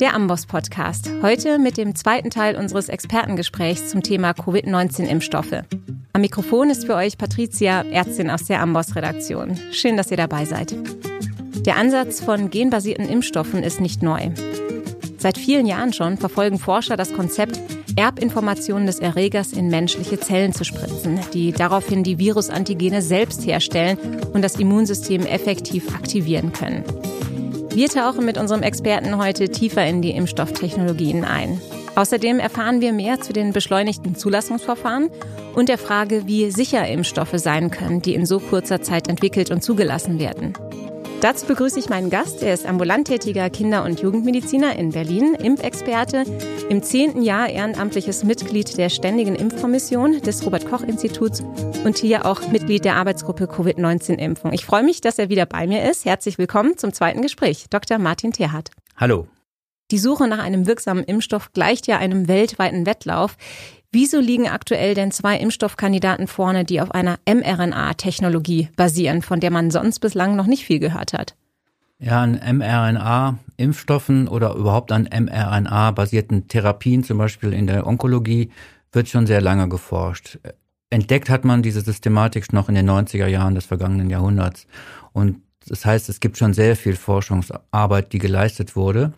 Der Amboss Podcast. Heute mit dem zweiten Teil unseres Expertengesprächs zum Thema Covid-19-Impfstoffe. Am Mikrofon ist für euch Patricia, Ärztin aus der Amboss Redaktion. Schön, dass ihr dabei seid. Der Ansatz von genbasierten Impfstoffen ist nicht neu. Seit vielen Jahren schon verfolgen Forscher das Konzept, Erbinformationen des Erregers in menschliche Zellen zu spritzen, die daraufhin die Virusantigene selbst herstellen und das Immunsystem effektiv aktivieren können. Wir tauchen mit unserem Experten heute tiefer in die Impfstofftechnologien ein. Außerdem erfahren wir mehr zu den beschleunigten Zulassungsverfahren und der Frage, wie sicher Impfstoffe sein können, die in so kurzer Zeit entwickelt und zugelassen werden. Dazu begrüße ich meinen Gast. Er ist ambulant tätiger Kinder- und Jugendmediziner in Berlin, Impfexperte, im zehnten Jahr ehrenamtliches Mitglied der Ständigen Impfkommission des Robert-Koch-Instituts und hier auch Mitglied der Arbeitsgruppe Covid-19-Impfung. Ich freue mich, dass er wieder bei mir ist. Herzlich willkommen zum zweiten Gespräch. Dr. Martin Terhardt. Hallo. Die Suche nach einem wirksamen Impfstoff gleicht ja einem weltweiten Wettlauf. Wieso liegen aktuell denn zwei Impfstoffkandidaten vorne, die auf einer mRNA-Technologie basieren, von der man sonst bislang noch nicht viel gehört hat? Ja, an mRNA-Impfstoffen oder überhaupt an mRNA-basierten Therapien, zum Beispiel in der Onkologie, wird schon sehr lange geforscht. Entdeckt hat man diese Systematik noch in den 90er Jahren des vergangenen Jahrhunderts. Und das heißt, es gibt schon sehr viel Forschungsarbeit, die geleistet wurde.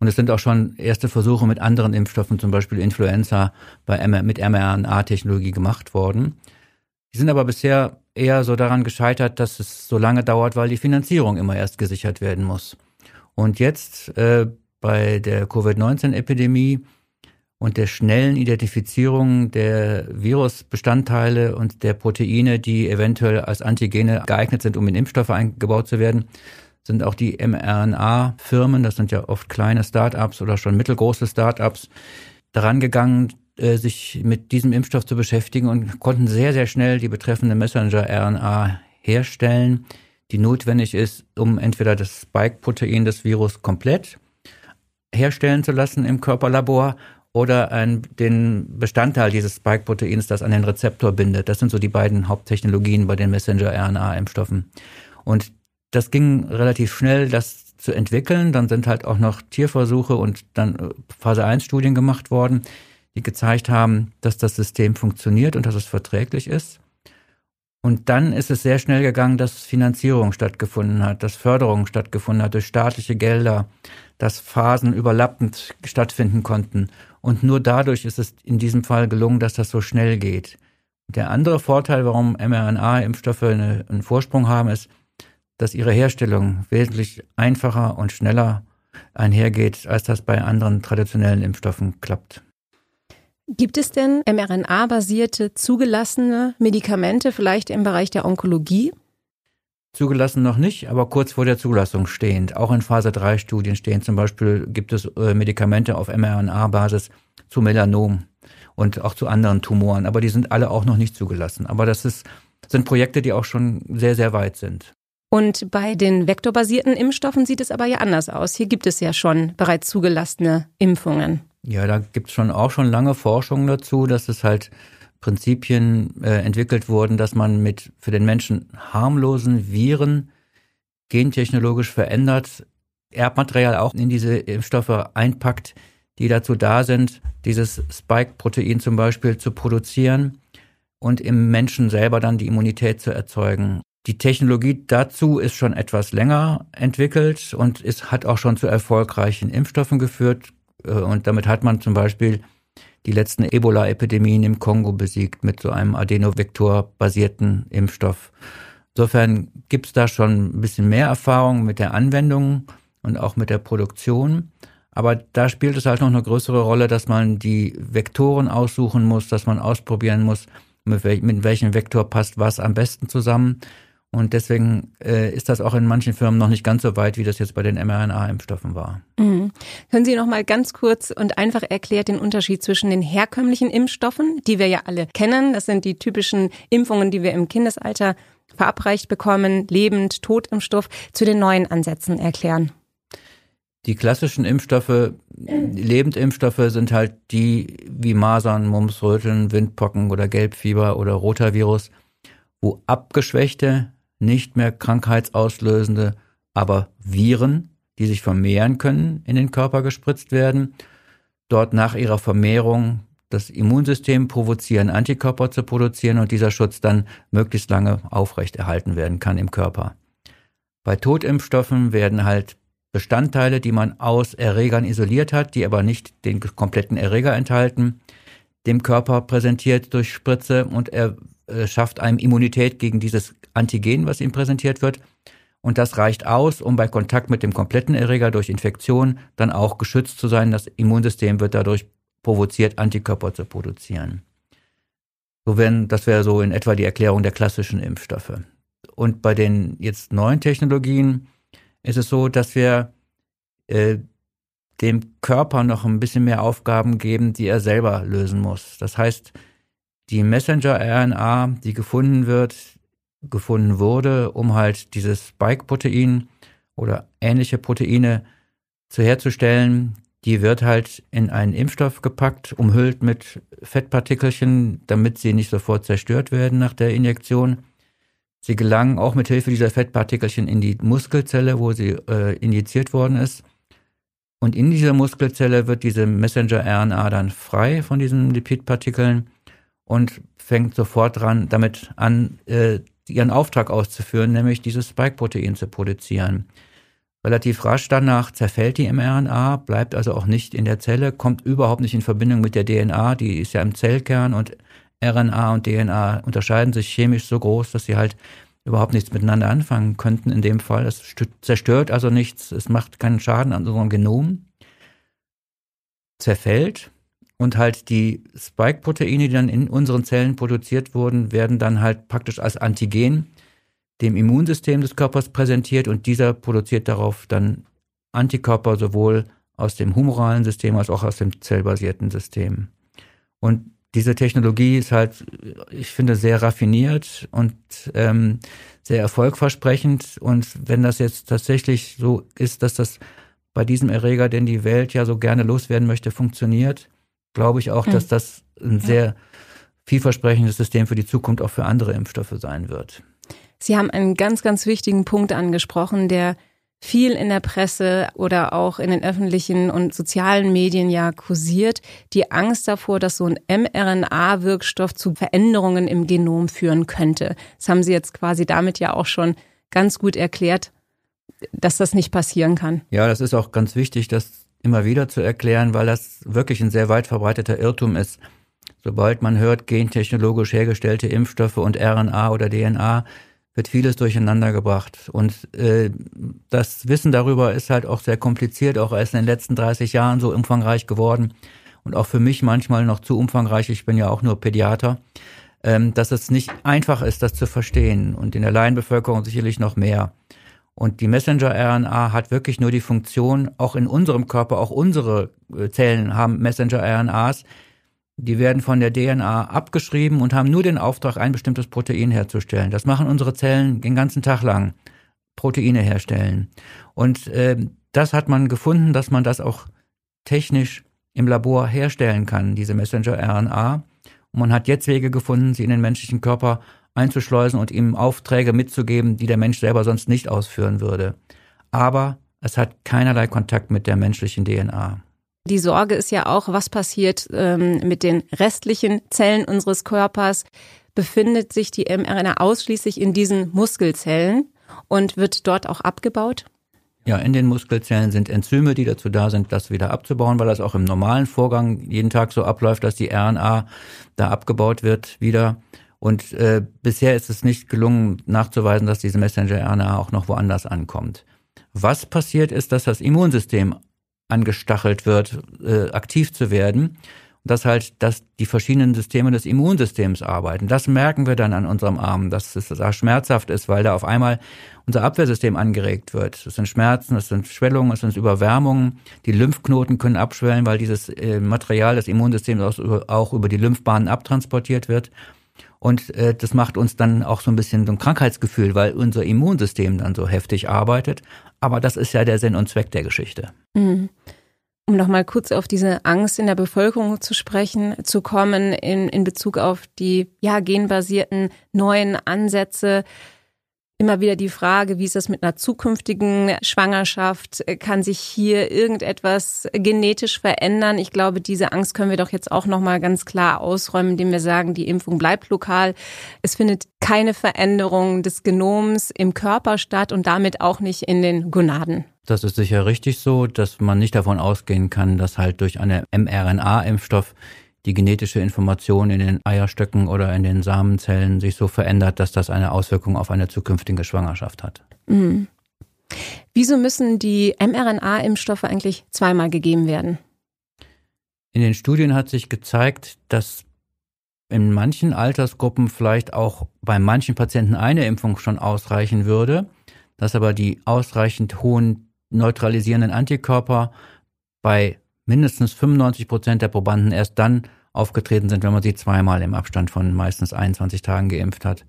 Und es sind auch schon erste Versuche mit anderen Impfstoffen, zum Beispiel Influenza, bei, mit mRNA-Technologie gemacht worden. Die sind aber bisher eher so daran gescheitert, dass es so lange dauert, weil die Finanzierung immer erst gesichert werden muss. Und jetzt äh, bei der Covid-19-Epidemie und der schnellen Identifizierung der Virusbestandteile und der Proteine, die eventuell als Antigene geeignet sind, um in Impfstoffe eingebaut zu werden, sind auch die mRNA-Firmen, das sind ja oft kleine Start-ups oder schon mittelgroße Start-ups, daran gegangen, äh, sich mit diesem Impfstoff zu beschäftigen und konnten sehr, sehr schnell die betreffende Messenger-RNA herstellen, die notwendig ist, um entweder das Spike-Protein des Virus komplett herstellen zu lassen im Körperlabor oder ein, den Bestandteil dieses Spike-Proteins, das an den Rezeptor bindet. Das sind so die beiden Haupttechnologien bei den Messenger-RNA-Impfstoffen. Und das ging relativ schnell, das zu entwickeln. Dann sind halt auch noch Tierversuche und dann äh, Phase 1 Studien gemacht worden, die gezeigt haben, dass das System funktioniert und dass es verträglich ist. Und dann ist es sehr schnell gegangen, dass Finanzierung stattgefunden hat, dass Förderung stattgefunden hat durch staatliche Gelder, dass Phasen überlappend stattfinden konnten. Und nur dadurch ist es in diesem Fall gelungen, dass das so schnell geht. Der andere Vorteil, warum mRNA-Impfstoffe einen Vorsprung haben, ist, dass ihre Herstellung wesentlich einfacher und schneller einhergeht, als das bei anderen traditionellen Impfstoffen klappt. Gibt es denn mRNA-basierte zugelassene Medikamente vielleicht im Bereich der Onkologie? Zugelassen noch nicht, aber kurz vor der Zulassung stehend. Auch in Phase 3 Studien stehen zum Beispiel gibt es äh, Medikamente auf mRNA-Basis zu Melanom und auch zu anderen Tumoren, aber die sind alle auch noch nicht zugelassen. Aber das ist, sind Projekte, die auch schon sehr, sehr weit sind. Und bei den vektorbasierten Impfstoffen sieht es aber ja anders aus. Hier gibt es ja schon bereits zugelassene Impfungen. Ja, da gibt es schon auch schon lange Forschung dazu, dass es halt Prinzipien äh, entwickelt wurden, dass man mit für den Menschen harmlosen Viren gentechnologisch verändert Erbmaterial auch in diese Impfstoffe einpackt, die dazu da sind, dieses Spike-Protein zum Beispiel zu produzieren und im Menschen selber dann die Immunität zu erzeugen. Die Technologie dazu ist schon etwas länger entwickelt und ist, hat auch schon zu erfolgreichen Impfstoffen geführt. Äh, und damit hat man zum Beispiel die letzten Ebola-Epidemien im Kongo besiegt mit so einem Adenovektor-basierten Impfstoff. Insofern gibt es da schon ein bisschen mehr Erfahrung mit der Anwendung und auch mit der Produktion. Aber da spielt es halt noch eine größere Rolle, dass man die Vektoren aussuchen muss, dass man ausprobieren muss, mit welchem Vektor passt was am besten zusammen. Und deswegen äh, ist das auch in manchen Firmen noch nicht ganz so weit, wie das jetzt bei den mRNA-Impfstoffen war. Mhm. Können Sie noch mal ganz kurz und einfach erklärt den Unterschied zwischen den herkömmlichen Impfstoffen, die wir ja alle kennen, das sind die typischen Impfungen, die wir im Kindesalter verabreicht bekommen, lebend, Totimpfstoff, zu den neuen Ansätzen erklären? Die klassischen Impfstoffe, Lebendimpfstoffe sind halt die wie Masern, Mumps, Röteln, Windpocken oder Gelbfieber oder Rotavirus, wo abgeschwächte nicht mehr krankheitsauslösende, aber Viren die sich vermehren können, in den Körper gespritzt werden. Dort nach ihrer Vermehrung das Immunsystem provozieren, Antikörper zu produzieren und dieser Schutz dann möglichst lange aufrechterhalten werden kann im Körper. Bei Totimpfstoffen werden halt Bestandteile, die man aus Erregern isoliert hat, die aber nicht den kompletten Erreger enthalten, dem Körper präsentiert durch Spritze und er äh, schafft einem Immunität gegen dieses Antigen, was ihm präsentiert wird. Und das reicht aus, um bei Kontakt mit dem kompletten Erreger durch Infektion dann auch geschützt zu sein. Das Immunsystem wird dadurch provoziert, Antikörper zu produzieren. So werden, das wäre so in etwa die Erklärung der klassischen Impfstoffe. Und bei den jetzt neuen Technologien ist es so, dass wir äh, dem Körper noch ein bisschen mehr Aufgaben geben, die er selber lösen muss. Das heißt, die Messenger-RNA, die gefunden wird, gefunden wurde, um halt dieses Spike-Protein oder ähnliche Proteine zu herzustellen, die wird halt in einen Impfstoff gepackt, umhüllt mit Fettpartikelchen, damit sie nicht sofort zerstört werden nach der Injektion. Sie gelangen auch mit Hilfe dieser Fettpartikelchen in die Muskelzelle, wo sie äh, injiziert worden ist. Und in dieser Muskelzelle wird diese Messenger-RNA dann frei von diesen Lipidpartikeln und fängt sofort dran, damit an, äh, ihren Auftrag auszuführen, nämlich dieses Spike-Protein zu produzieren. Relativ rasch danach zerfällt die mRNA, bleibt also auch nicht in der Zelle, kommt überhaupt nicht in Verbindung mit der DNA, die ist ja im Zellkern und RNA und DNA unterscheiden sich chemisch so groß, dass sie halt überhaupt nichts miteinander anfangen könnten in dem Fall. Es zerstört also nichts, es macht keinen Schaden an unserem Genom, zerfällt und halt die Spike-Proteine, die dann in unseren Zellen produziert wurden, werden dann halt praktisch als Antigen dem Immunsystem des Körpers präsentiert und dieser produziert darauf dann Antikörper sowohl aus dem humoralen System als auch aus dem zellbasierten System. Und diese Technologie ist halt, ich finde, sehr raffiniert und ähm, sehr erfolgversprechend. Und wenn das jetzt tatsächlich so ist, dass das bei diesem Erreger, den die Welt ja so gerne loswerden möchte, funktioniert, glaube ich auch, dass das ein sehr vielversprechendes System für die Zukunft auch für andere Impfstoffe sein wird. Sie haben einen ganz, ganz wichtigen Punkt angesprochen, der viel in der Presse oder auch in den öffentlichen und sozialen Medien ja kursiert, die Angst davor, dass so ein mRNA-Wirkstoff zu Veränderungen im Genom führen könnte. Das haben Sie jetzt quasi damit ja auch schon ganz gut erklärt, dass das nicht passieren kann. Ja, das ist auch ganz wichtig, das immer wieder zu erklären, weil das wirklich ein sehr weit verbreiteter Irrtum ist. Sobald man hört, gentechnologisch hergestellte Impfstoffe und RNA oder DNA, wird vieles durcheinander gebracht. Und äh, das Wissen darüber ist halt auch sehr kompliziert, auch erst in den letzten 30 Jahren so umfangreich geworden und auch für mich manchmal noch zu umfangreich. Ich bin ja auch nur Pädiater, ähm, dass es nicht einfach ist, das zu verstehen und in der Laienbevölkerung sicherlich noch mehr. Und die Messenger-RNA hat wirklich nur die Funktion, auch in unserem Körper, auch unsere äh, Zellen haben Messenger-RNAs, die werden von der DNA abgeschrieben und haben nur den Auftrag, ein bestimmtes Protein herzustellen. Das machen unsere Zellen den ganzen Tag lang. Proteine herstellen. Und äh, das hat man gefunden, dass man das auch technisch im Labor herstellen kann, diese Messenger-RNA. Und man hat jetzt Wege gefunden, sie in den menschlichen Körper einzuschleusen und ihm Aufträge mitzugeben, die der Mensch selber sonst nicht ausführen würde. Aber es hat keinerlei Kontakt mit der menschlichen DNA. Die Sorge ist ja auch, was passiert ähm, mit den restlichen Zellen unseres Körpers? Befindet sich die mRNA ausschließlich in diesen Muskelzellen und wird dort auch abgebaut? Ja, in den Muskelzellen sind Enzyme, die dazu da sind, das wieder abzubauen, weil das auch im normalen Vorgang jeden Tag so abläuft, dass die RNA da abgebaut wird wieder. Und äh, bisher ist es nicht gelungen nachzuweisen, dass diese Messenger-RNA auch noch woanders ankommt. Was passiert ist, dass das Immunsystem angestachelt wird, äh, aktiv zu werden. Und dass halt, dass die verschiedenen Systeme des Immunsystems arbeiten. Das merken wir dann an unserem Arm, dass es da schmerzhaft ist, weil da auf einmal unser Abwehrsystem angeregt wird. Es sind Schmerzen, es sind Schwellungen, es sind Überwärmungen. Die Lymphknoten können abschwellen, weil dieses äh, Material des Immunsystems auch, auch über die Lymphbahnen abtransportiert wird. Und äh, das macht uns dann auch so ein bisschen so ein Krankheitsgefühl, weil unser Immunsystem dann so heftig arbeitet. Aber das ist ja der Sinn und Zweck der Geschichte. Mhm. Um nochmal kurz auf diese Angst in der Bevölkerung zu sprechen, zu kommen in, in Bezug auf die ja, genbasierten neuen Ansätze. Immer wieder die Frage, wie ist das mit einer zukünftigen Schwangerschaft? Kann sich hier irgendetwas genetisch verändern? Ich glaube, diese Angst können wir doch jetzt auch noch mal ganz klar ausräumen, indem wir sagen, die Impfung bleibt lokal. Es findet keine Veränderung des Genoms im Körper statt und damit auch nicht in den Gonaden. Das ist sicher richtig so, dass man nicht davon ausgehen kann, dass halt durch eine mRNA-Impfstoff die genetische Information in den Eierstöcken oder in den Samenzellen sich so verändert, dass das eine Auswirkung auf eine zukünftige Schwangerschaft hat. Mhm. Wieso müssen die mRNA-Impfstoffe eigentlich zweimal gegeben werden? In den Studien hat sich gezeigt, dass in manchen Altersgruppen vielleicht auch bei manchen Patienten eine Impfung schon ausreichen würde, dass aber die ausreichend hohen neutralisierenden Antikörper bei mindestens 95 Prozent der Probanden erst dann aufgetreten sind, wenn man sie zweimal im Abstand von meistens 21 Tagen geimpft hat.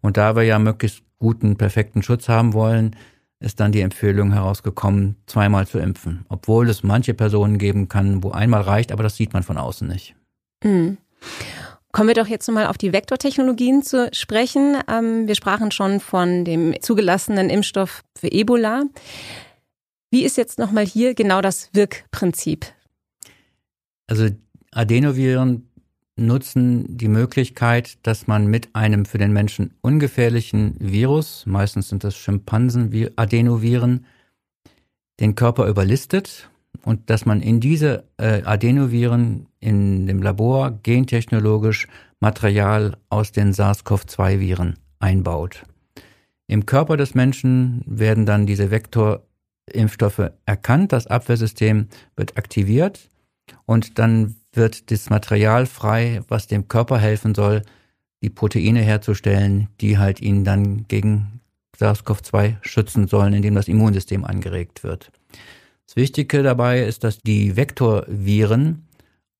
Und da wir ja möglichst guten, perfekten Schutz haben wollen, ist dann die Empfehlung herausgekommen, zweimal zu impfen. Obwohl es manche Personen geben kann, wo einmal reicht, aber das sieht man von außen nicht. Mhm. Kommen wir doch jetzt nochmal auf die Vektortechnologien zu sprechen. Ähm, wir sprachen schon von dem zugelassenen Impfstoff für Ebola. Wie ist jetzt nochmal hier genau das Wirkprinzip? Also Adenoviren nutzen die Möglichkeit, dass man mit einem für den Menschen ungefährlichen Virus, meistens sind das Schimpansen-Adenoviren, den Körper überlistet und dass man in diese äh, Adenoviren in dem Labor gentechnologisch Material aus den SARS-CoV-2-Viren einbaut. Im Körper des Menschen werden dann diese Vektor Impfstoffe erkannt, das Abwehrsystem wird aktiviert und dann wird das Material frei, was dem Körper helfen soll, die Proteine herzustellen, die halt ihn dann gegen SARS-CoV-2 schützen sollen, indem das Immunsystem angeregt wird. Das Wichtige dabei ist, dass die Vektorviren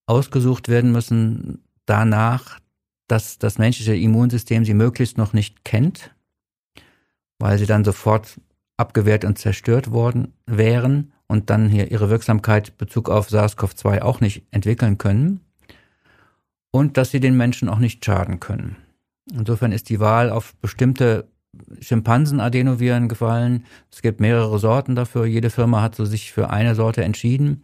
ausgesucht werden müssen danach, dass das menschliche Immunsystem sie möglichst noch nicht kennt, weil sie dann sofort abgewehrt und zerstört worden wären und dann hier ihre Wirksamkeit Bezug auf SARS-CoV-2 auch nicht entwickeln können und dass sie den Menschen auch nicht schaden können. Insofern ist die Wahl auf bestimmte Schimpansen-Adenoviren gefallen. Es gibt mehrere Sorten dafür. Jede Firma hat so sich für eine Sorte entschieden.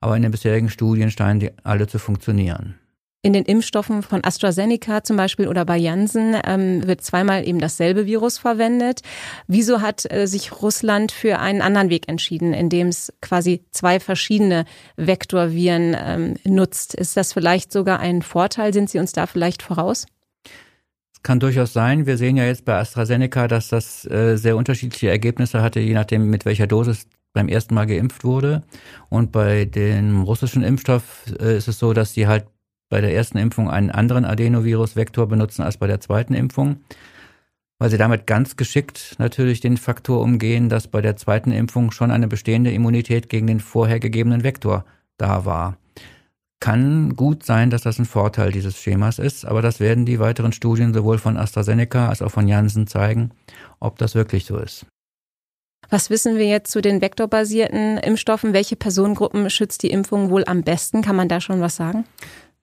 Aber in den bisherigen Studien scheinen die alle zu funktionieren. In den Impfstoffen von AstraZeneca zum Beispiel oder bei Janssen ähm, wird zweimal eben dasselbe Virus verwendet. Wieso hat äh, sich Russland für einen anderen Weg entschieden, indem es quasi zwei verschiedene Vektorviren ähm, nutzt? Ist das vielleicht sogar ein Vorteil? Sind Sie uns da vielleicht voraus? Kann durchaus sein. Wir sehen ja jetzt bei AstraZeneca, dass das äh, sehr unterschiedliche Ergebnisse hatte, je nachdem, mit welcher Dosis beim ersten Mal geimpft wurde. Und bei dem russischen Impfstoff äh, ist es so, dass die halt bei der ersten Impfung einen anderen Adenovirus-Vektor benutzen als bei der zweiten Impfung, weil sie damit ganz geschickt natürlich den Faktor umgehen, dass bei der zweiten Impfung schon eine bestehende Immunität gegen den vorher gegebenen Vektor da war. Kann gut sein, dass das ein Vorteil dieses Schemas ist, aber das werden die weiteren Studien sowohl von AstraZeneca als auch von Janssen zeigen, ob das wirklich so ist. Was wissen wir jetzt zu den vektorbasierten Impfstoffen? Welche Personengruppen schützt die Impfung wohl am besten? Kann man da schon was sagen?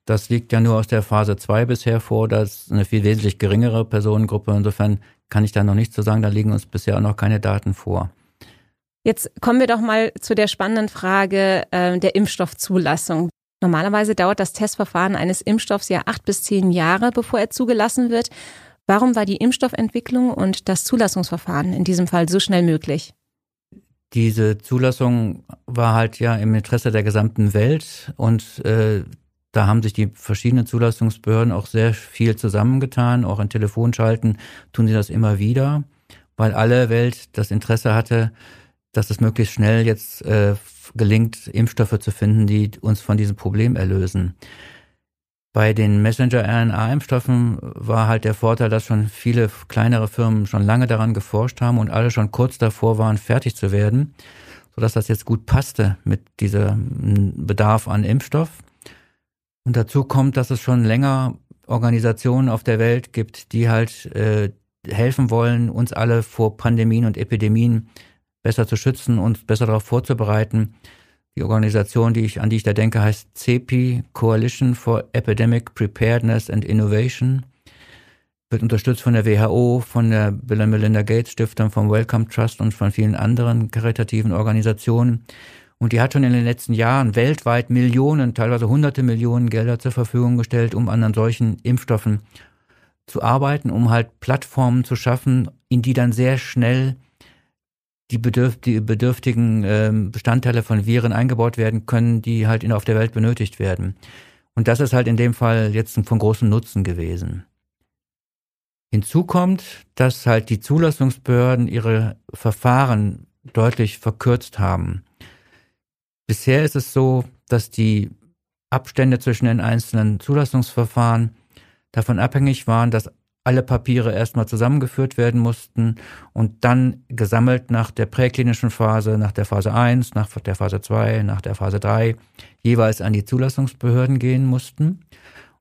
Das liegt ja nur aus der Phase 2 bisher vor. Das ist eine viel wesentlich geringere Personengruppe. Insofern kann ich da noch nichts zu sagen. Da liegen uns bisher auch noch keine Daten vor. Jetzt kommen wir doch mal zu der spannenden Frage äh, der Impfstoffzulassung. Normalerweise dauert das Testverfahren eines Impfstoffs ja acht bis zehn Jahre, bevor er zugelassen wird. Warum war die Impfstoffentwicklung und das Zulassungsverfahren in diesem Fall so schnell möglich? Diese Zulassung war halt ja im Interesse der gesamten Welt und äh, da haben sich die verschiedenen Zulassungsbehörden auch sehr viel zusammengetan. Auch in Telefonschalten tun sie das immer wieder, weil alle Welt das Interesse hatte, dass es möglichst schnell jetzt äh, gelingt, Impfstoffe zu finden, die uns von diesem Problem erlösen. Bei den Messenger-RNA-Impfstoffen war halt der Vorteil, dass schon viele kleinere Firmen schon lange daran geforscht haben und alle schon kurz davor waren, fertig zu werden, sodass das jetzt gut passte mit diesem Bedarf an Impfstoff. Und dazu kommt, dass es schon länger Organisationen auf der Welt gibt, die halt äh, helfen wollen, uns alle vor Pandemien und Epidemien besser zu schützen und besser darauf vorzubereiten. Die Organisation, die ich, an die ich da denke, heißt CEPI, Coalition for Epidemic Preparedness and Innovation. wird unterstützt von der WHO, von der Bill and Melinda Gates Stiftung, vom Wellcome Trust und von vielen anderen karitativen Organisationen. Und die hat schon in den letzten Jahren weltweit Millionen, teilweise hunderte Millionen Gelder zur Verfügung gestellt, um an solchen Impfstoffen zu arbeiten, um halt Plattformen zu schaffen, in die dann sehr schnell die, bedürf die bedürftigen äh, Bestandteile von Viren eingebaut werden können, die halt in, auf der Welt benötigt werden. Und das ist halt in dem Fall jetzt von großem Nutzen gewesen. Hinzu kommt, dass halt die Zulassungsbehörden ihre Verfahren deutlich verkürzt haben. Bisher ist es so, dass die Abstände zwischen den einzelnen Zulassungsverfahren davon abhängig waren, dass alle Papiere erstmal zusammengeführt werden mussten und dann gesammelt nach der präklinischen Phase, nach der Phase 1, nach der Phase 2, nach der Phase 3 jeweils an die Zulassungsbehörden gehen mussten.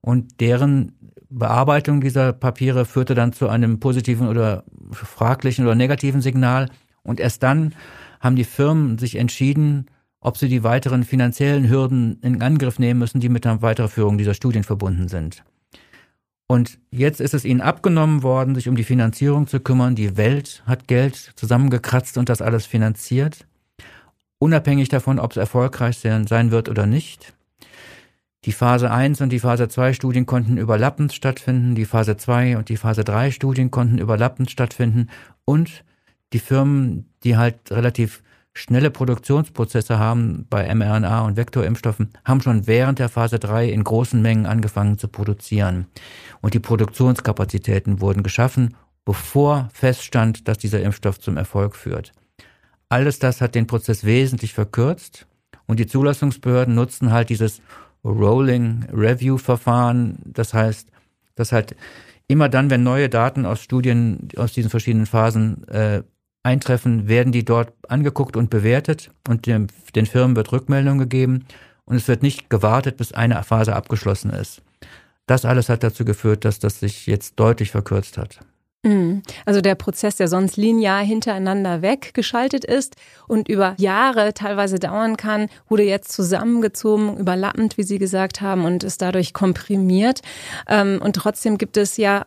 Und deren Bearbeitung dieser Papiere führte dann zu einem positiven oder fraglichen oder negativen Signal. Und erst dann haben die Firmen sich entschieden, ob sie die weiteren finanziellen Hürden in Angriff nehmen müssen, die mit der Weiterführung dieser Studien verbunden sind. Und jetzt ist es ihnen abgenommen worden, sich um die Finanzierung zu kümmern. Die Welt hat Geld zusammengekratzt und das alles finanziert, unabhängig davon, ob es erfolgreich sein wird oder nicht. Die Phase 1 und die Phase 2 Studien konnten überlappend stattfinden, die Phase 2 und die Phase 3 Studien konnten überlappend stattfinden und die Firmen, die halt relativ schnelle Produktionsprozesse haben bei mRNA und Vektorimpfstoffen, haben schon während der Phase 3 in großen Mengen angefangen zu produzieren. Und die Produktionskapazitäten wurden geschaffen, bevor feststand, dass dieser Impfstoff zum Erfolg führt. Alles das hat den Prozess wesentlich verkürzt und die Zulassungsbehörden nutzen halt dieses Rolling Review Verfahren. Das heißt, dass halt immer dann, wenn neue Daten aus Studien aus diesen verschiedenen Phasen äh, eintreffen, werden die dort angeguckt und bewertet und dem, den Firmen wird Rückmeldung gegeben und es wird nicht gewartet, bis eine Phase abgeschlossen ist. Das alles hat dazu geführt, dass das sich jetzt deutlich verkürzt hat. Mhm. Also der Prozess, der sonst linear hintereinander weggeschaltet ist und über Jahre teilweise dauern kann, wurde jetzt zusammengezogen, überlappend, wie Sie gesagt haben, und ist dadurch komprimiert. Ähm, und trotzdem gibt es ja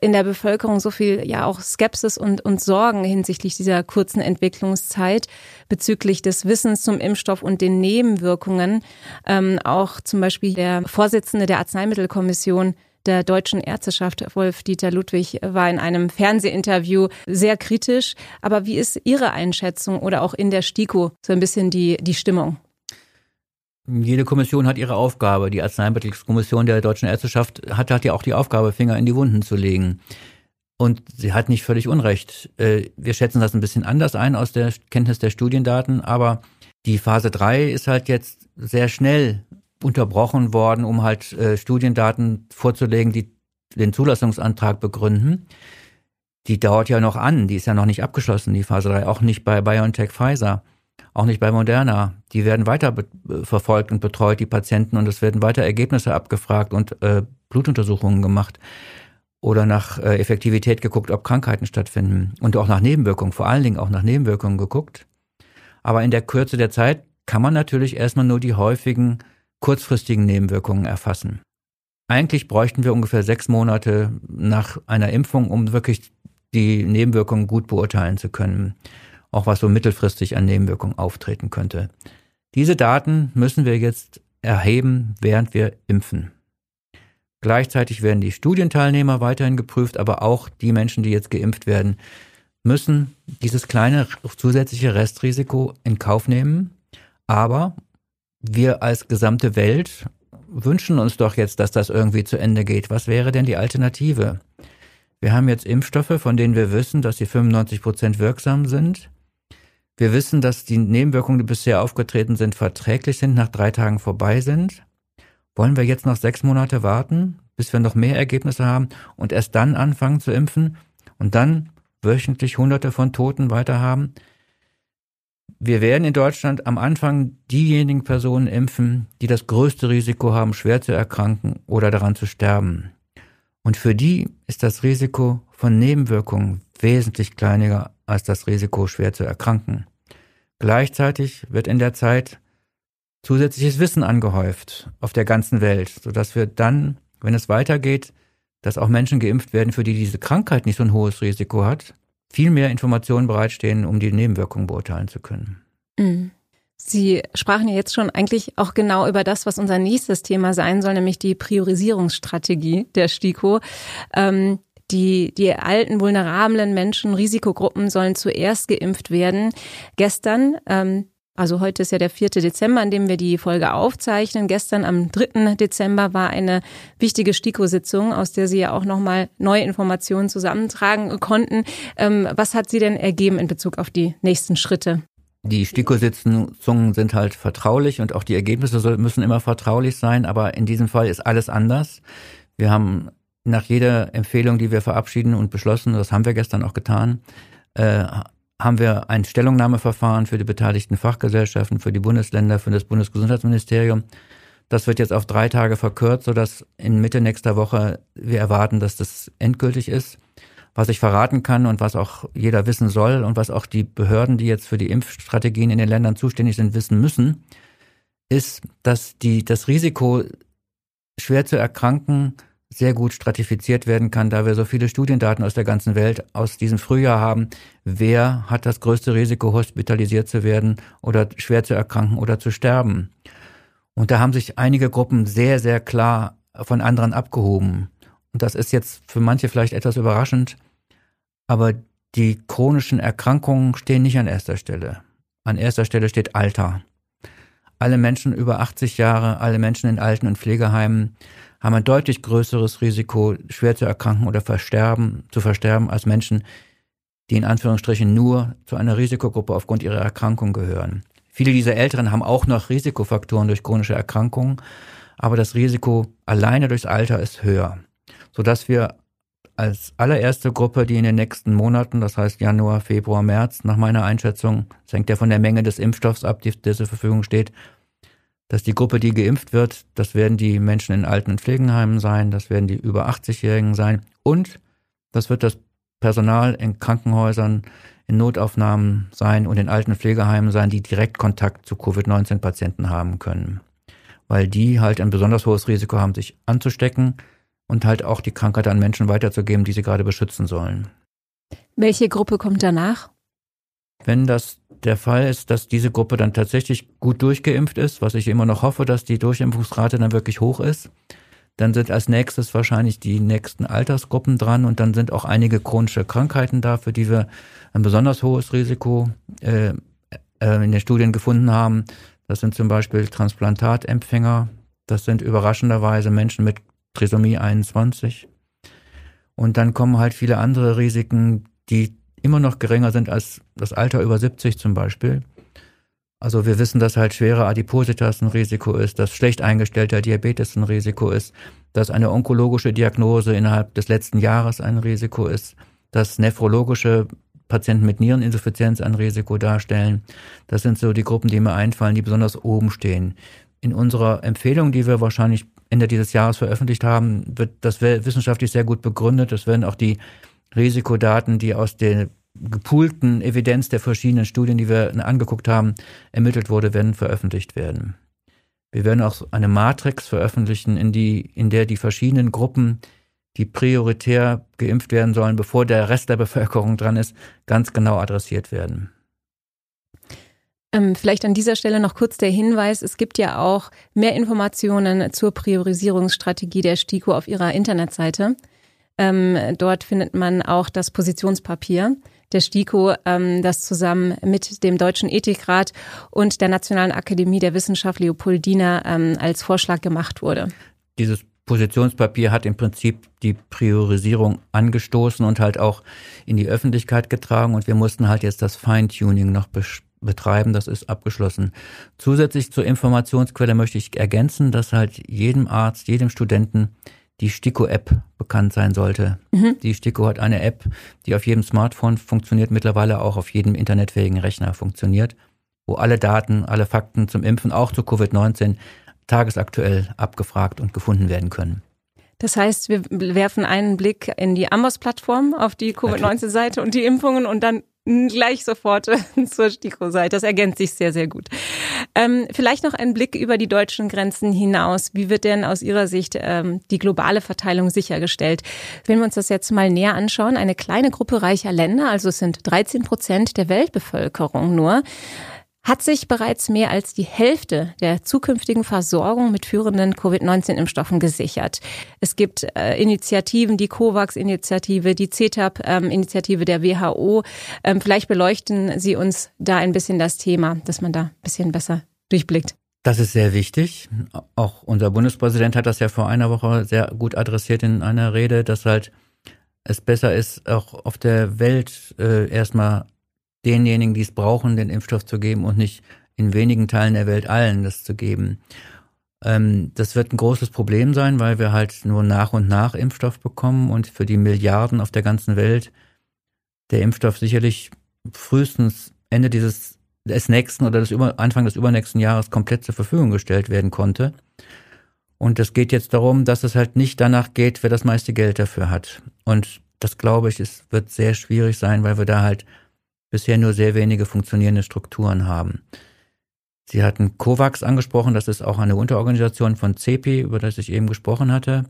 in der Bevölkerung so viel ja auch Skepsis und, und Sorgen hinsichtlich dieser kurzen Entwicklungszeit bezüglich des Wissens zum Impfstoff und den Nebenwirkungen. Ähm, auch zum Beispiel der Vorsitzende der Arzneimittelkommission der deutschen Ärzteschaft, Wolf-Dieter Ludwig, war in einem Fernsehinterview sehr kritisch. Aber wie ist Ihre Einschätzung oder auch in der STIKO so ein bisschen die, die Stimmung? Jede Kommission hat ihre Aufgabe. Die Arzneimittelkommission der deutschen Ärzteschaft hat, hat ja auch die Aufgabe, Finger in die Wunden zu legen. Und sie hat nicht völlig Unrecht. Äh, wir schätzen das ein bisschen anders ein aus der Kenntnis der Studiendaten, aber die Phase 3 ist halt jetzt sehr schnell unterbrochen worden, um halt äh, Studiendaten vorzulegen, die den Zulassungsantrag begründen. Die dauert ja noch an, die ist ja noch nicht abgeschlossen, die Phase 3, auch nicht bei BioNTech Pfizer, auch nicht bei Moderna. Die werden weiter verfolgt und betreut, die Patienten, und es werden weiter Ergebnisse abgefragt und äh, Blutuntersuchungen gemacht oder nach äh, Effektivität geguckt, ob Krankheiten stattfinden und auch nach Nebenwirkungen, vor allen Dingen auch nach Nebenwirkungen geguckt. Aber in der Kürze der Zeit kann man natürlich erstmal nur die häufigen kurzfristigen Nebenwirkungen erfassen. Eigentlich bräuchten wir ungefähr sechs Monate nach einer Impfung, um wirklich die Nebenwirkungen gut beurteilen zu können. Auch was so mittelfristig an Nebenwirkungen auftreten könnte. Diese Daten müssen wir jetzt erheben, während wir impfen. Gleichzeitig werden die Studienteilnehmer weiterhin geprüft, aber auch die Menschen, die jetzt geimpft werden, müssen dieses kleine zusätzliche Restrisiko in Kauf nehmen. Aber wir als gesamte Welt wünschen uns doch jetzt, dass das irgendwie zu Ende geht. Was wäre denn die Alternative? Wir haben jetzt Impfstoffe, von denen wir wissen, dass sie 95 Prozent wirksam sind. Wir wissen, dass die Nebenwirkungen, die bisher aufgetreten sind, verträglich sind, nach drei Tagen vorbei sind. Wollen wir jetzt noch sechs Monate warten, bis wir noch mehr Ergebnisse haben und erst dann anfangen zu impfen und dann wöchentlich Hunderte von Toten weiter haben? Wir werden in Deutschland am Anfang diejenigen Personen impfen, die das größte Risiko haben, schwer zu erkranken oder daran zu sterben. Und für die ist das Risiko von Nebenwirkungen wesentlich kleiner als das Risiko, schwer zu erkranken. Gleichzeitig wird in der Zeit zusätzliches Wissen angehäuft auf der ganzen Welt, sodass wir dann, wenn es weitergeht, dass auch Menschen geimpft werden, für die diese Krankheit nicht so ein hohes Risiko hat, viel mehr Informationen bereitstehen, um die Nebenwirkungen beurteilen zu können. Mhm. Sie sprachen ja jetzt schon eigentlich auch genau über das, was unser nächstes Thema sein soll, nämlich die Priorisierungsstrategie der STIKO. Ähm, die, die alten, vulnerablen Menschen, Risikogruppen sollen zuerst geimpft werden. Gestern, ähm, also heute ist ja der 4. Dezember, an dem wir die Folge aufzeichnen. Gestern am 3. Dezember war eine wichtige STIKO-Sitzung, aus der Sie ja auch nochmal neue Informationen zusammentragen konnten. Ähm, was hat sie denn ergeben in Bezug auf die nächsten Schritte? Die STIKO-Sitzungen sind halt vertraulich und auch die Ergebnisse müssen immer vertraulich sein, aber in diesem Fall ist alles anders. Wir haben nach jeder Empfehlung, die wir verabschieden und beschlossen, das haben wir gestern auch getan, äh, haben wir ein Stellungnahmeverfahren für die beteiligten Fachgesellschaften, für die Bundesländer, für das Bundesgesundheitsministerium. Das wird jetzt auf drei Tage verkürzt, sodass in Mitte nächster Woche wir erwarten, dass das endgültig ist. Was ich verraten kann und was auch jeder wissen soll und was auch die Behörden, die jetzt für die Impfstrategien in den Ländern zuständig sind, wissen müssen, ist, dass die, das Risiko, schwer zu erkranken, sehr gut stratifiziert werden kann, da wir so viele Studiendaten aus der ganzen Welt aus diesem Frühjahr haben. Wer hat das größte Risiko, hospitalisiert zu werden oder schwer zu erkranken oder zu sterben? Und da haben sich einige Gruppen sehr, sehr klar von anderen abgehoben. Und das ist jetzt für manche vielleicht etwas überraschend, aber die chronischen Erkrankungen stehen nicht an erster Stelle. An erster Stelle steht Alter. Alle Menschen über 80 Jahre, alle Menschen in Alten- und Pflegeheimen haben ein deutlich größeres Risiko, schwer zu erkranken oder versterben, zu versterben, als Menschen, die in Anführungsstrichen nur zu einer Risikogruppe aufgrund ihrer Erkrankung gehören. Viele dieser Älteren haben auch noch Risikofaktoren durch chronische Erkrankungen, aber das Risiko alleine durchs Alter ist höher, sodass wir als allererste Gruppe, die in den nächsten Monaten, das heißt Januar, Februar, März, nach meiner Einschätzung, das hängt ja von der Menge des Impfstoffs ab, die, die zur Verfügung steht, dass die Gruppe, die geimpft wird, das werden die Menschen in Alten- und Pflegenheimen sein, das werden die über 80-Jährigen sein und das wird das Personal in Krankenhäusern, in Notaufnahmen sein und in alten Pflegeheimen sein, die direkt Kontakt zu Covid-19-Patienten haben können. Weil die halt ein besonders hohes Risiko haben, sich anzustecken, und halt auch die Krankheit an Menschen weiterzugeben, die sie gerade beschützen sollen. Welche Gruppe kommt danach? Wenn das der Fall ist, dass diese Gruppe dann tatsächlich gut durchgeimpft ist, was ich immer noch hoffe, dass die Durchimpfungsrate dann wirklich hoch ist, dann sind als nächstes wahrscheinlich die nächsten Altersgruppen dran und dann sind auch einige chronische Krankheiten da, für die wir ein besonders hohes Risiko äh, äh, in den Studien gefunden haben. Das sind zum Beispiel Transplantatempfänger, das sind überraschenderweise Menschen mit Trisomie 21. Und dann kommen halt viele andere Risiken, die immer noch geringer sind als das Alter über 70 zum Beispiel. Also wir wissen, dass halt schwere Adipositas ein Risiko ist, dass schlecht eingestellter Diabetes ein Risiko ist, dass eine onkologische Diagnose innerhalb des letzten Jahres ein Risiko ist, dass nephrologische Patienten mit Niereninsuffizienz ein Risiko darstellen. Das sind so die Gruppen, die mir einfallen, die besonders oben stehen. In unserer Empfehlung, die wir wahrscheinlich Ende dieses Jahres veröffentlicht haben, wird das wissenschaftlich sehr gut begründet. Es werden auch die Risikodaten, die aus der gepoolten Evidenz der verschiedenen Studien, die wir angeguckt haben, ermittelt wurde, werden veröffentlicht werden. Wir werden auch eine Matrix veröffentlichen, in, die, in der die verschiedenen Gruppen, die prioritär geimpft werden sollen, bevor der Rest der Bevölkerung dran ist, ganz genau adressiert werden. Ähm, vielleicht an dieser Stelle noch kurz der Hinweis, es gibt ja auch mehr Informationen zur Priorisierungsstrategie der STIKO auf ihrer Internetseite. Ähm, dort findet man auch das Positionspapier der STIKO, ähm, das zusammen mit dem Deutschen Ethikrat und der Nationalen Akademie der Wissenschaft Leopoldina als Vorschlag gemacht wurde. Dieses Positionspapier hat im Prinzip die Priorisierung angestoßen und halt auch in die Öffentlichkeit getragen und wir mussten halt jetzt das Feintuning noch besprechen betreiben, das ist abgeschlossen. Zusätzlich zur Informationsquelle möchte ich ergänzen, dass halt jedem Arzt, jedem Studenten die STIKO-App bekannt sein sollte. Mhm. Die STIKO hat eine App, die auf jedem Smartphone funktioniert, mittlerweile auch auf jedem internetfähigen Rechner funktioniert, wo alle Daten, alle Fakten zum Impfen, auch zu Covid-19, tagesaktuell abgefragt und gefunden werden können. Das heißt, wir werfen einen Blick in die Amos-Plattform auf die Covid-19-Seite und die Impfungen und dann gleich sofort zur STIKO-Seite. Das ergänzt sich sehr, sehr gut. Ähm, vielleicht noch ein Blick über die deutschen Grenzen hinaus. Wie wird denn aus Ihrer Sicht ähm, die globale Verteilung sichergestellt? Wenn wir uns das jetzt mal näher anschauen, eine kleine Gruppe reicher Länder, also es sind 13 Prozent der Weltbevölkerung nur, hat sich bereits mehr als die Hälfte der zukünftigen Versorgung mit führenden Covid-19-Impfstoffen gesichert. Es gibt äh, Initiativen, die COVAX-Initiative, die CETAP-Initiative der WHO. Ähm, vielleicht beleuchten Sie uns da ein bisschen das Thema, dass man da ein bisschen besser durchblickt. Das ist sehr wichtig. Auch unser Bundespräsident hat das ja vor einer Woche sehr gut adressiert in einer Rede, dass halt es besser ist, auch auf der Welt äh, erstmal denjenigen, die es brauchen, den Impfstoff zu geben und nicht in wenigen Teilen der Welt allen das zu geben. Ähm, das wird ein großes Problem sein, weil wir halt nur nach und nach Impfstoff bekommen und für die Milliarden auf der ganzen Welt der Impfstoff sicherlich frühestens Ende dieses des nächsten oder des über, Anfang des übernächsten Jahres komplett zur Verfügung gestellt werden konnte. Und es geht jetzt darum, dass es halt nicht danach geht, wer das meiste Geld dafür hat. Und das glaube ich, es wird sehr schwierig sein, weil wir da halt bisher nur sehr wenige funktionierende Strukturen haben. Sie hatten COVAX angesprochen, das ist auch eine Unterorganisation von CEPI, über das ich eben gesprochen hatte.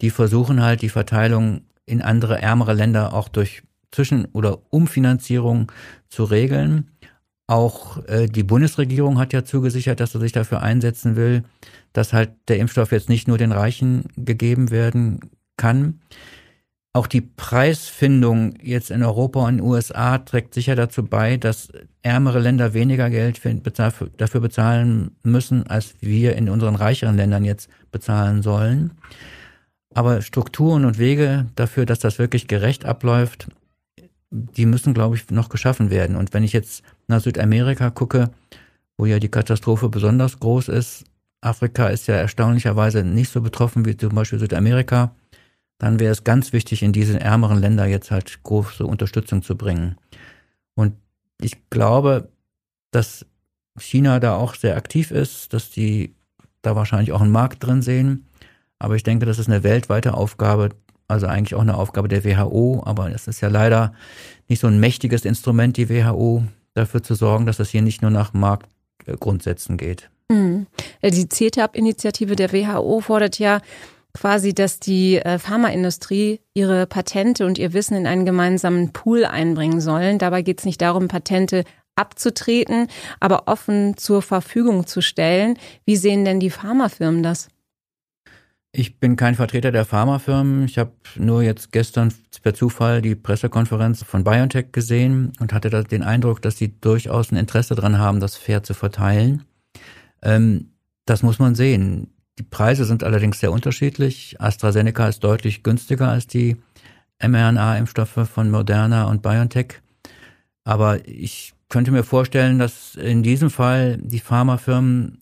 Die versuchen halt die Verteilung in andere ärmere Länder auch durch Zwischen- oder Umfinanzierung zu regeln. Auch äh, die Bundesregierung hat ja zugesichert, dass sie sich dafür einsetzen will, dass halt der Impfstoff jetzt nicht nur den Reichen gegeben werden kann. Auch die Preisfindung jetzt in Europa und in den USA trägt sicher dazu bei, dass ärmere Länder weniger Geld dafür bezahlen müssen, als wir in unseren reicheren Ländern jetzt bezahlen sollen. Aber Strukturen und Wege dafür, dass das wirklich gerecht abläuft, die müssen, glaube ich, noch geschaffen werden. Und wenn ich jetzt nach Südamerika gucke, wo ja die Katastrophe besonders groß ist, Afrika ist ja erstaunlicherweise nicht so betroffen wie zum Beispiel Südamerika dann wäre es ganz wichtig, in diese ärmeren Länder jetzt halt große Unterstützung zu bringen. Und ich glaube, dass China da auch sehr aktiv ist, dass die da wahrscheinlich auch einen Markt drin sehen. Aber ich denke, das ist eine weltweite Aufgabe, also eigentlich auch eine Aufgabe der WHO. Aber es ist ja leider nicht so ein mächtiges Instrument, die WHO, dafür zu sorgen, dass es hier nicht nur nach Marktgrundsätzen geht. Mhm. Die CETAP-Initiative der WHO fordert ja, quasi, dass die äh, Pharmaindustrie ihre Patente und ihr Wissen in einen gemeinsamen Pool einbringen sollen. Dabei geht es nicht darum, Patente abzutreten, aber offen zur Verfügung zu stellen. Wie sehen denn die Pharmafirmen das? Ich bin kein Vertreter der Pharmafirmen. Ich habe nur jetzt gestern per Zufall die Pressekonferenz von BioNTech gesehen und hatte den Eindruck, dass sie durchaus ein Interesse daran haben, das fair zu verteilen. Ähm, das muss man sehen. Die Preise sind allerdings sehr unterschiedlich. AstraZeneca ist deutlich günstiger als die mRNA-Impfstoffe von Moderna und BioNTech. Aber ich könnte mir vorstellen, dass in diesem Fall die Pharmafirmen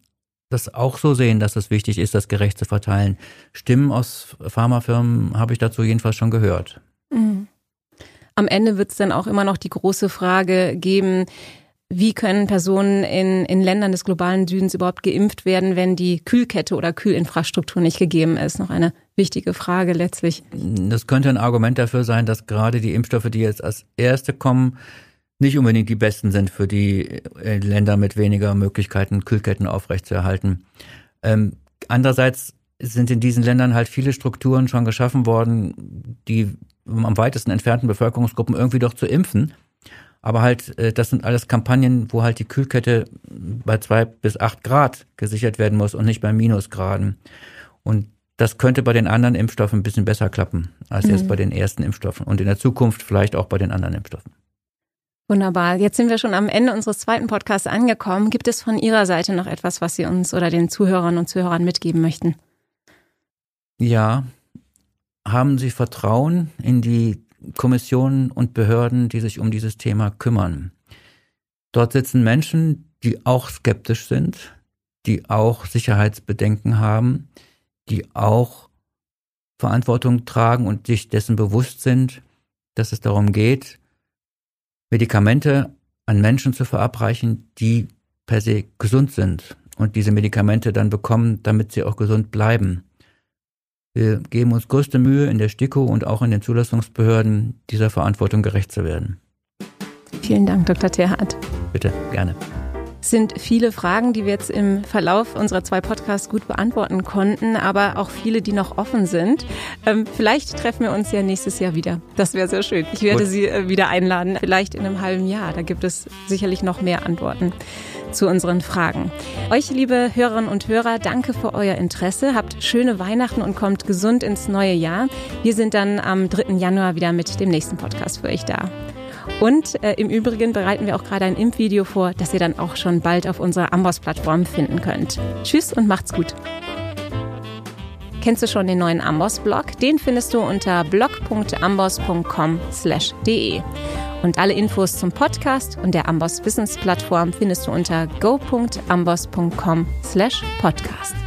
das auch so sehen, dass es wichtig ist, das gerecht zu verteilen. Stimmen aus Pharmafirmen habe ich dazu jedenfalls schon gehört. Mhm. Am Ende wird es dann auch immer noch die große Frage geben, wie können Personen in, in Ländern des globalen Südens überhaupt geimpft werden, wenn die Kühlkette oder Kühlinfrastruktur nicht gegeben ist? Noch eine wichtige Frage letztlich. Das könnte ein Argument dafür sein, dass gerade die Impfstoffe, die jetzt als erste kommen, nicht unbedingt die besten sind für die äh, Länder mit weniger Möglichkeiten, Kühlketten aufrechtzuerhalten. Ähm, andererseits sind in diesen Ländern halt viele Strukturen schon geschaffen worden, die am weitesten entfernten Bevölkerungsgruppen irgendwie doch zu impfen. Aber halt, äh, das sind alles Kampagnen, wo halt die Kühlkette bei zwei bis acht Grad gesichert werden muss und nicht bei Minusgraden. Und das könnte bei den anderen Impfstoffen ein bisschen besser klappen als mhm. jetzt bei den ersten Impfstoffen und in der Zukunft vielleicht auch bei den anderen Impfstoffen. Wunderbar. Jetzt sind wir schon am Ende unseres zweiten Podcasts angekommen. Gibt es von Ihrer Seite noch etwas, was Sie uns oder den Zuhörern und Zuhörern mitgeben möchten? Ja. Haben Sie Vertrauen in die Kommissionen und Behörden, die sich um dieses Thema kümmern. Dort sitzen Menschen, die auch skeptisch sind, die auch Sicherheitsbedenken haben, die auch Verantwortung tragen und sich dessen bewusst sind, dass es darum geht, Medikamente an Menschen zu verabreichen, die per se gesund sind und diese Medikamente dann bekommen, damit sie auch gesund bleiben. Wir geben uns größte Mühe in der STIKO und auch in den Zulassungsbehörden, dieser Verantwortung gerecht zu werden. Vielen Dank, Dr. Terhardt. Bitte, gerne sind viele Fragen, die wir jetzt im Verlauf unserer zwei Podcasts gut beantworten konnten, aber auch viele, die noch offen sind. Ähm, vielleicht treffen wir uns ja nächstes Jahr wieder. Das wäre sehr schön. Ich werde gut. Sie äh, wieder einladen, vielleicht in einem halben Jahr. Da gibt es sicherlich noch mehr Antworten zu unseren Fragen. Euch, liebe Hörerinnen und Hörer, danke für euer Interesse. Habt schöne Weihnachten und kommt gesund ins neue Jahr. Wir sind dann am 3. Januar wieder mit dem nächsten Podcast für euch da. Und äh, im Übrigen bereiten wir auch gerade ein Impfvideo vor, das ihr dann auch schon bald auf unserer Amboss-Plattform finden könnt. Tschüss und macht's gut. Kennst du schon den neuen Amboss-Blog? Den findest du unter blog.amboss.com/de. Und alle Infos zum Podcast und der Amboss Wissensplattform findest du unter go.amboss.com/podcast.